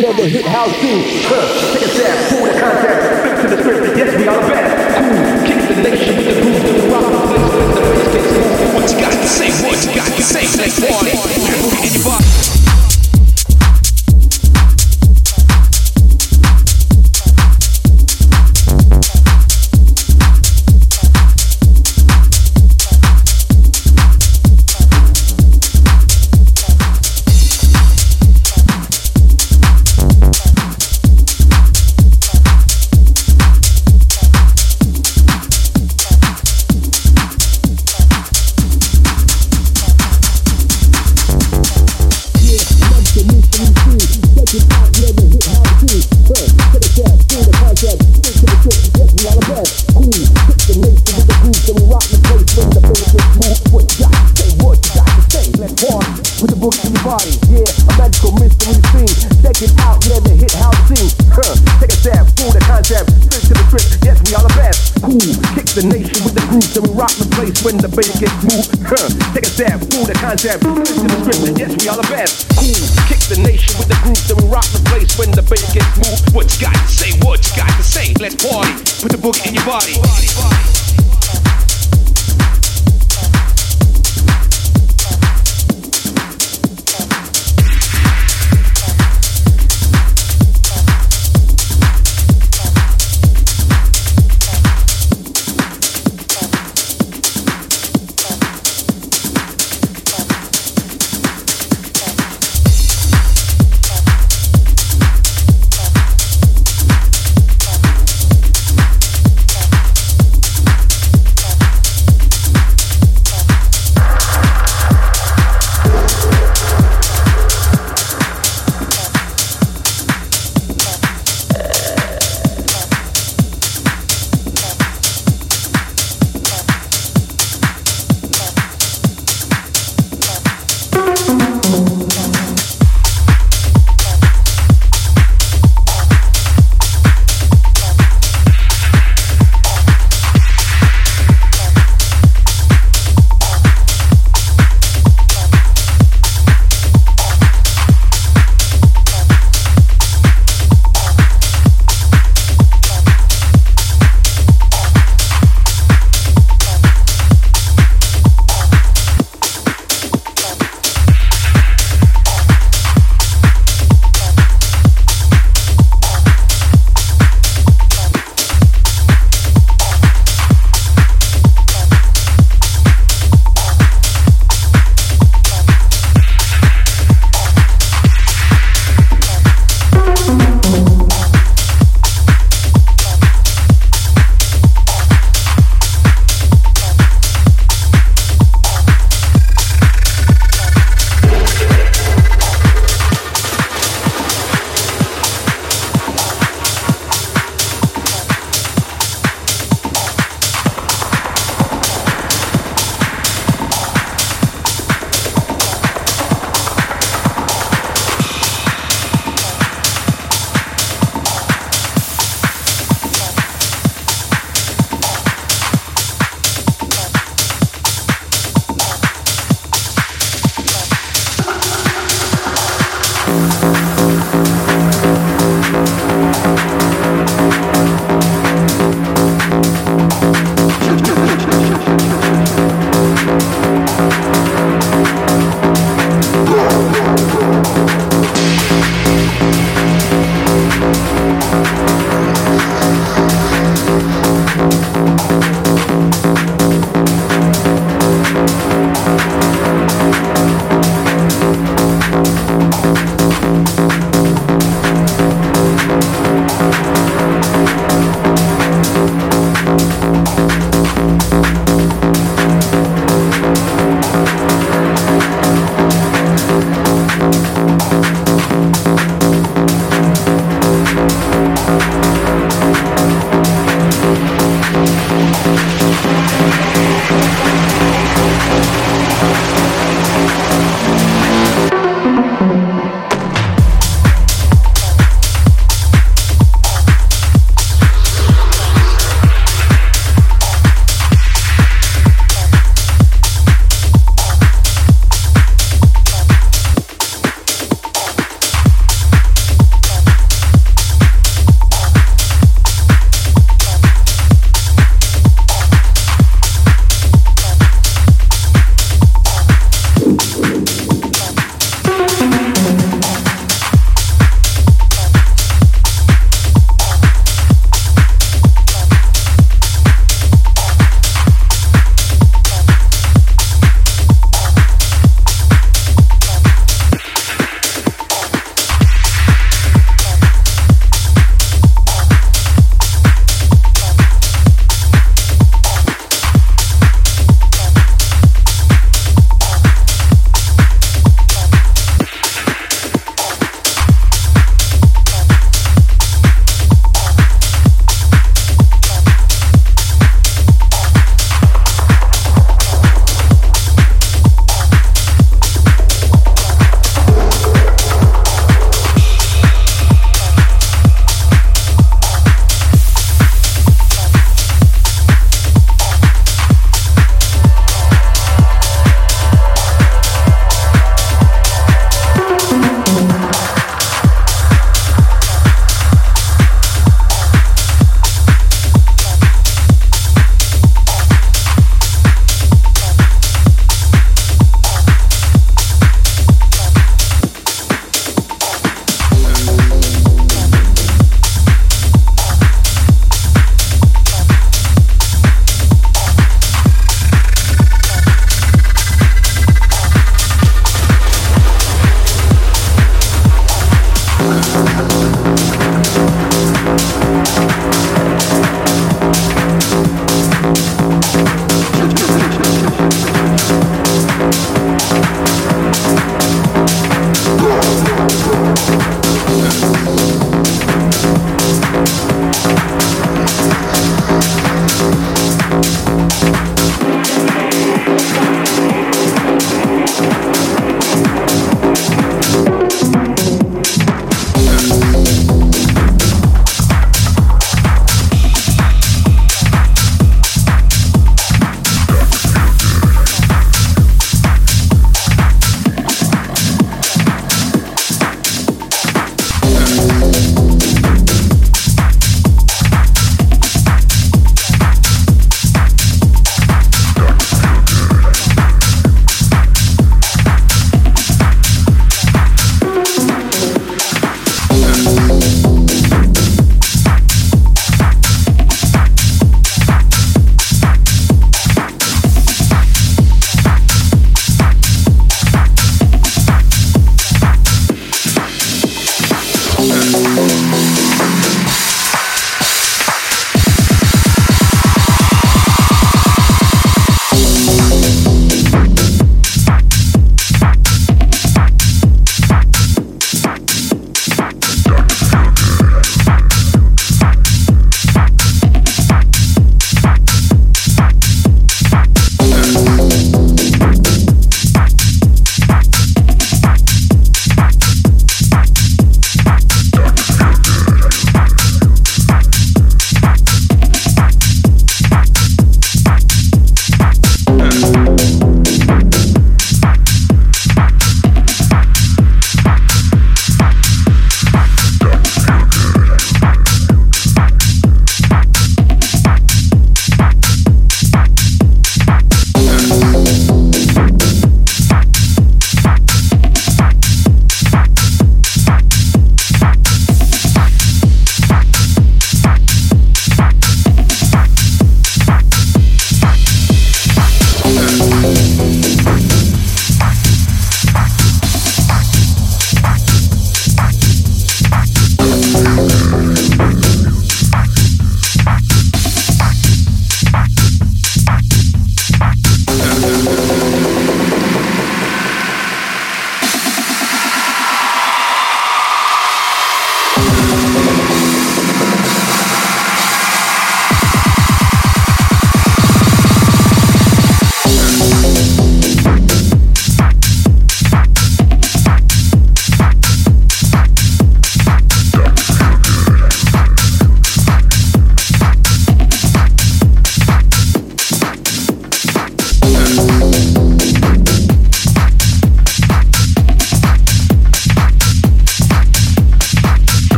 brother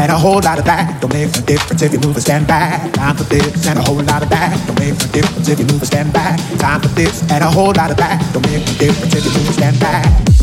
And a whole lot of that don't make a difference if you move and stand back. Time for this. And a whole lot of that don't make a difference if you move and stand back. Time for this. And a whole lot of that don't make a difference if you move and stand back.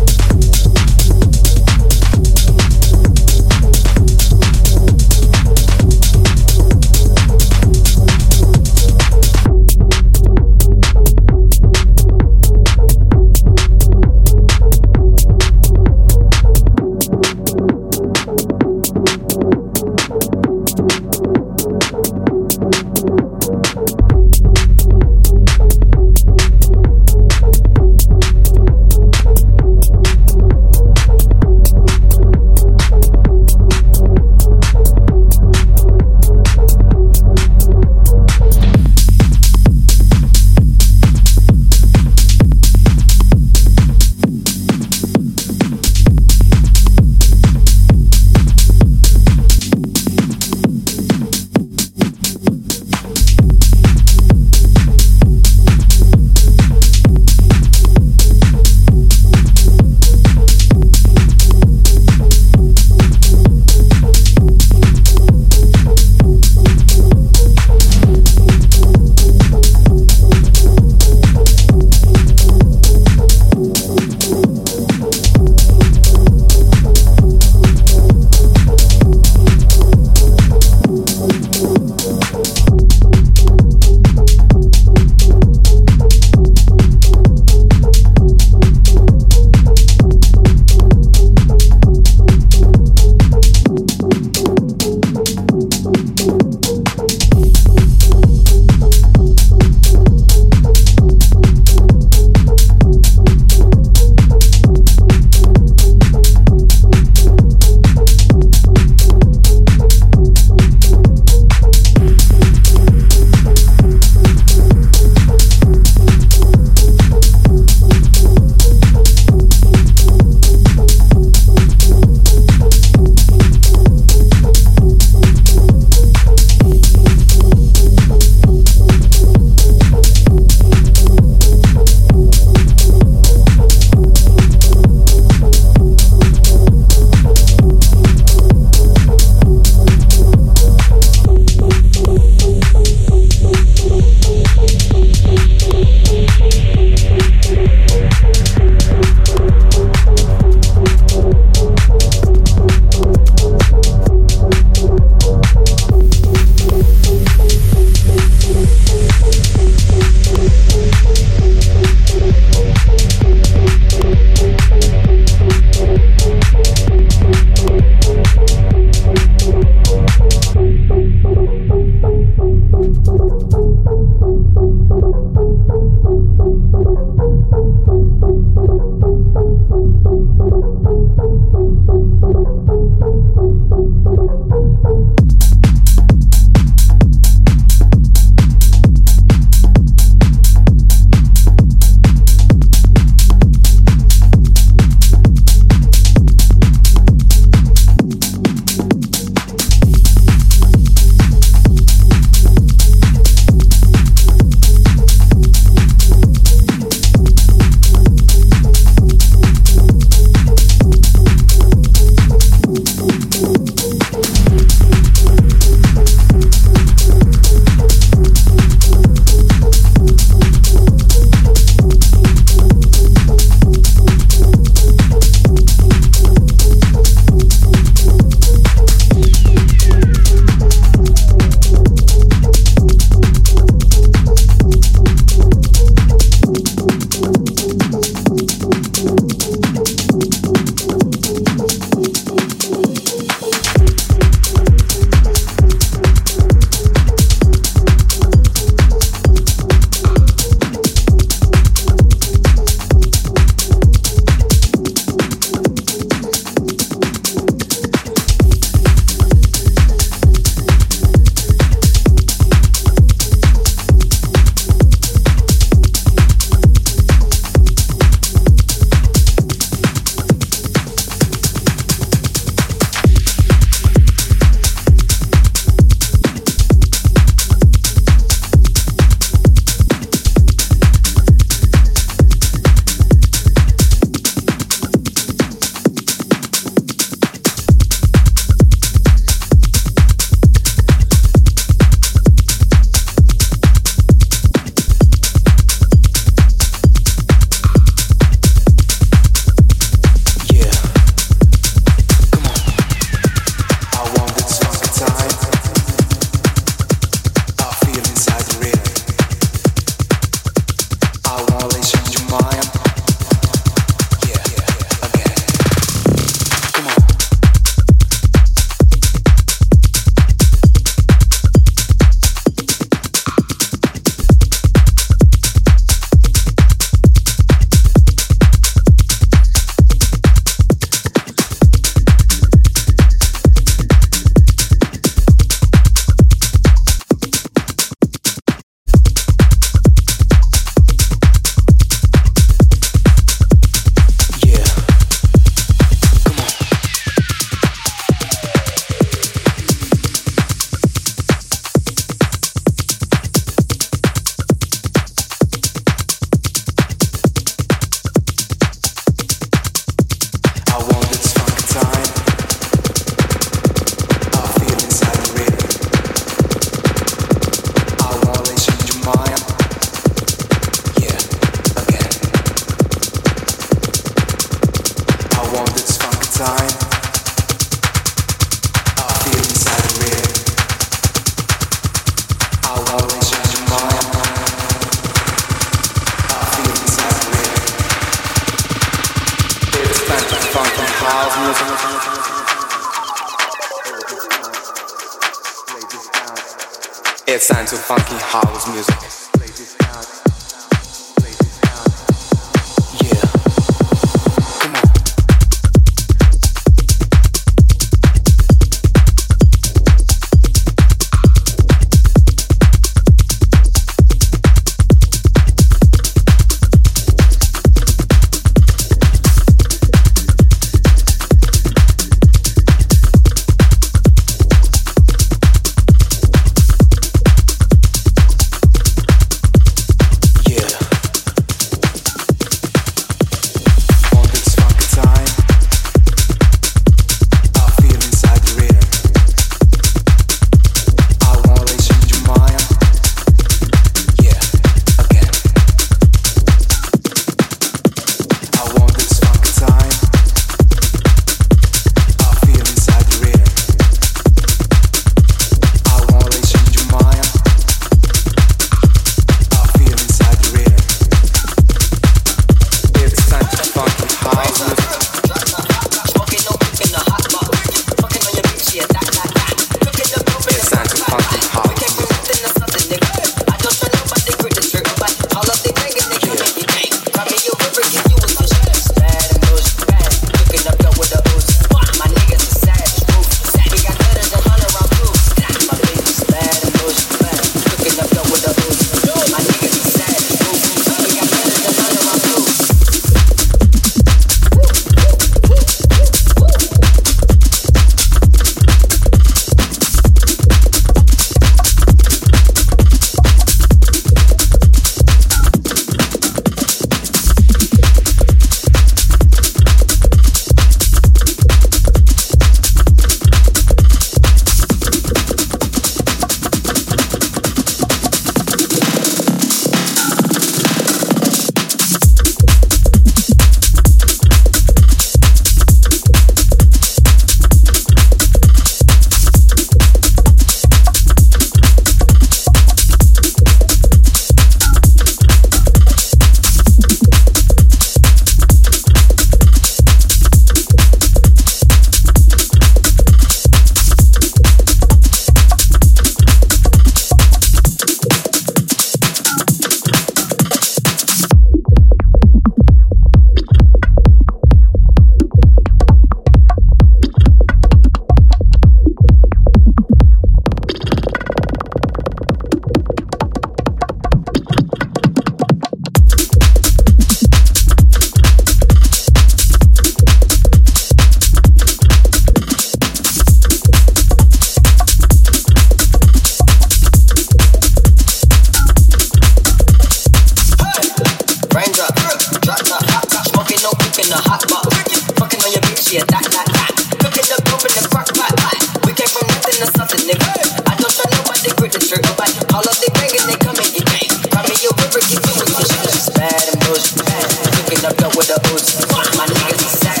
roads. Fuck my niggas,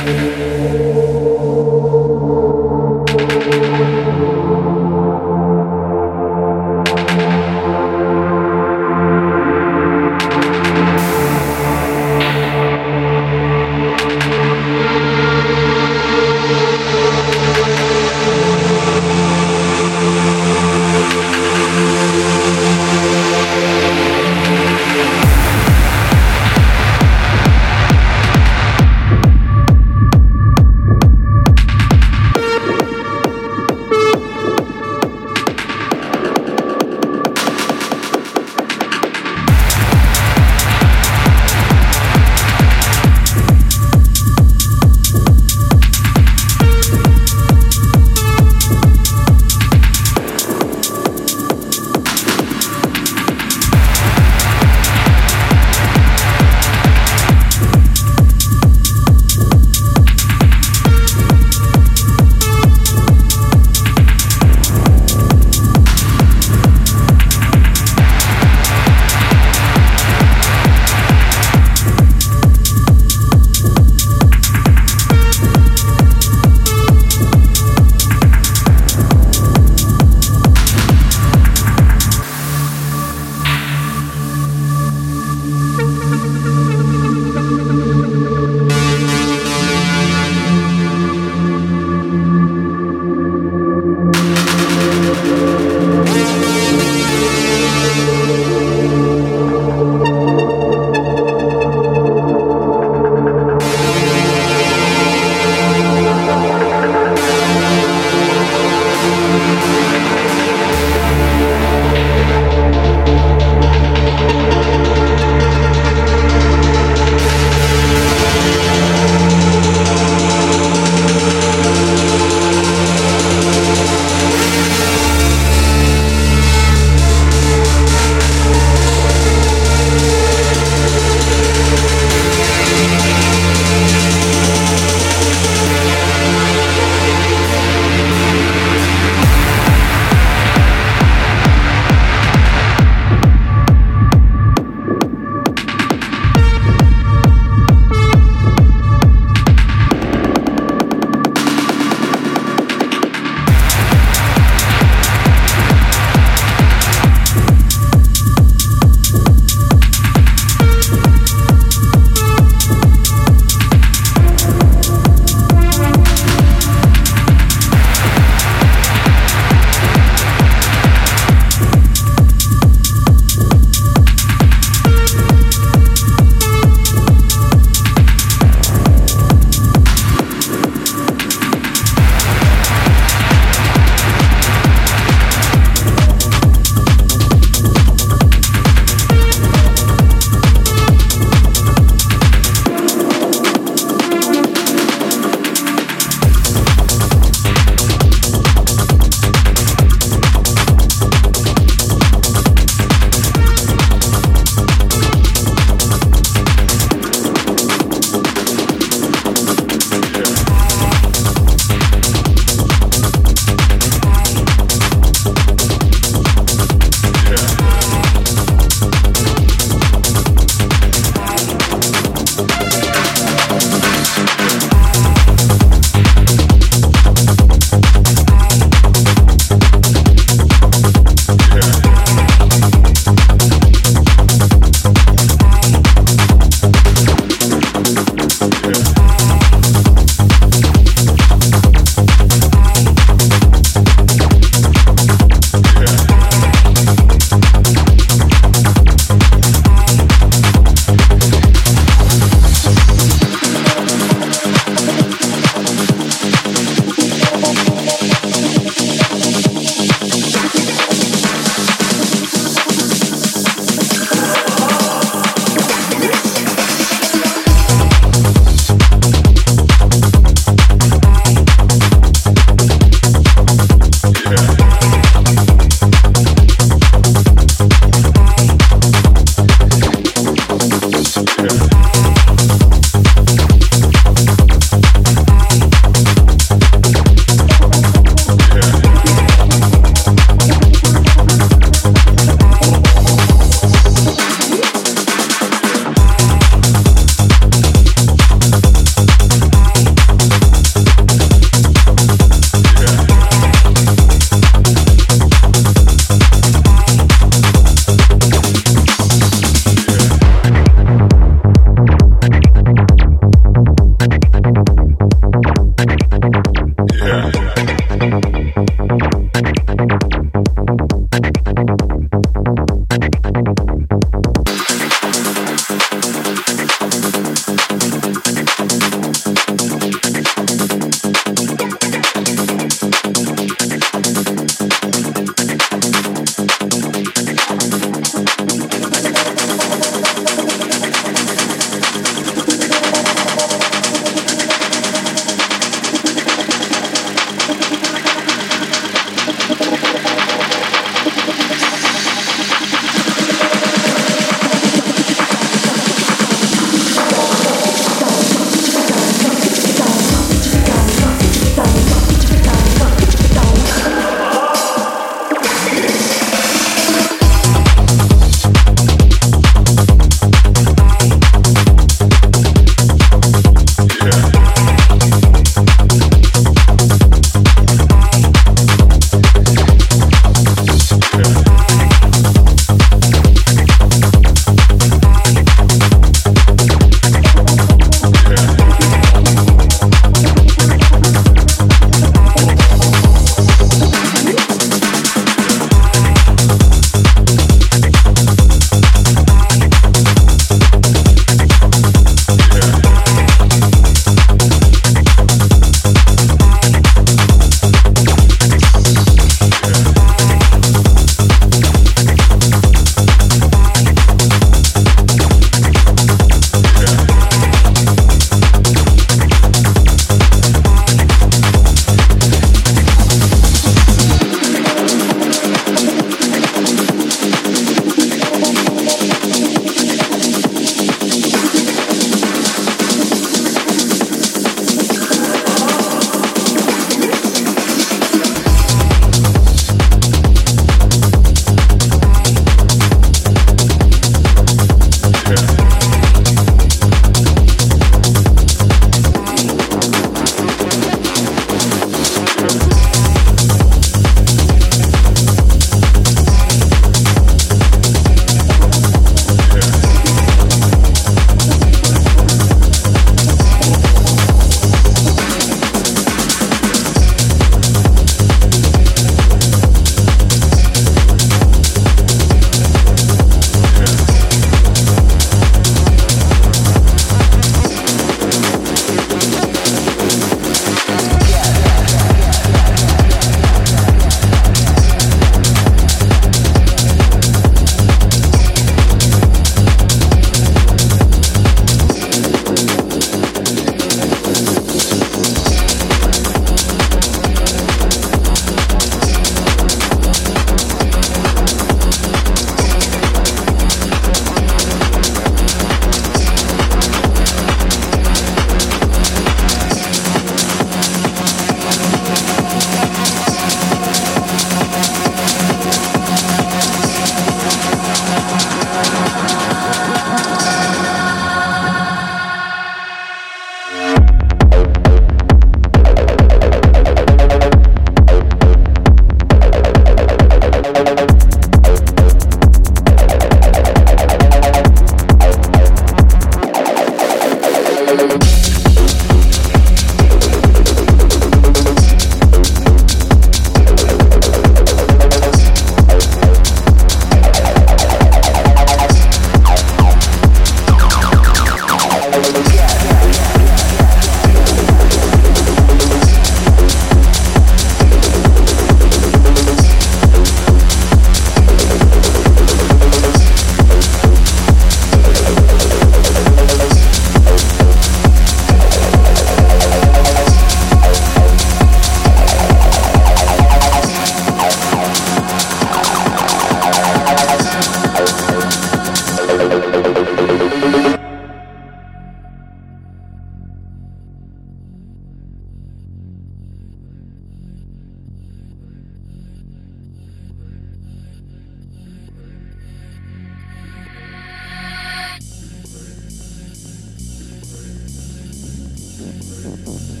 my